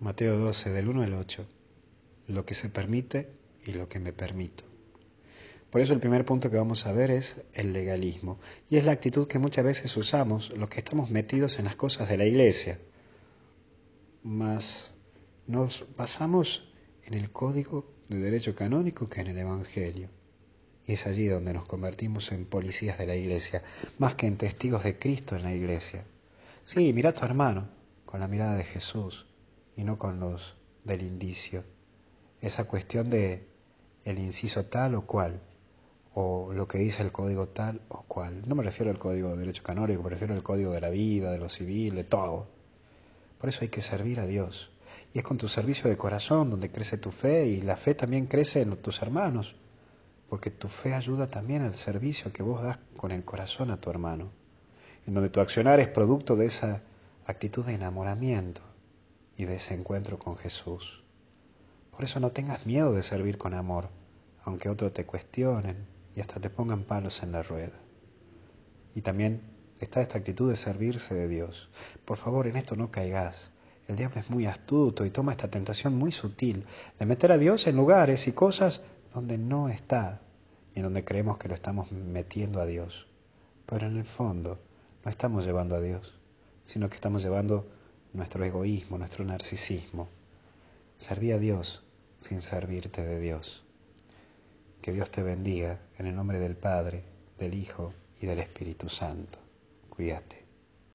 Mateo 12, del 1 al 8. Lo que se permite y lo que me permito. Por eso el primer punto que vamos a ver es el legalismo. Y es la actitud que muchas veces usamos los que estamos metidos en las cosas de la iglesia. Mas nos basamos en el código de derecho canónico que en el Evangelio. Y es allí donde nos convertimos en policías de la iglesia, más que en testigos de Cristo en la iglesia. Sí, mira a tu hermano con la mirada de Jesús y no con los del indicio. Esa cuestión de el inciso tal o cual, o lo que dice el código tal o cual. No me refiero al código de derecho canónico, me refiero al código de la vida, de lo civil, de todo. Por eso hay que servir a Dios. Y es con tu servicio de corazón donde crece tu fe y la fe también crece en tus hermanos, porque tu fe ayuda también al servicio que vos das con el corazón a tu hermano, en donde tu accionar es producto de esa actitud de enamoramiento y de ese encuentro con Jesús. Por eso no tengas miedo de servir con amor, aunque otros te cuestionen y hasta te pongan palos en la rueda. Y también está esta actitud de servirse de Dios. Por favor, en esto no caigas. El diablo es muy astuto y toma esta tentación muy sutil de meter a Dios en lugares y cosas donde no está y en donde creemos que lo estamos metiendo a Dios. Pero en el fondo no estamos llevando a Dios, sino que estamos llevando nuestro egoísmo, nuestro narcisismo. Serví a Dios sin servirte de Dios. Que Dios te bendiga en el nombre del Padre, del Hijo y del Espíritu Santo. Cuídate.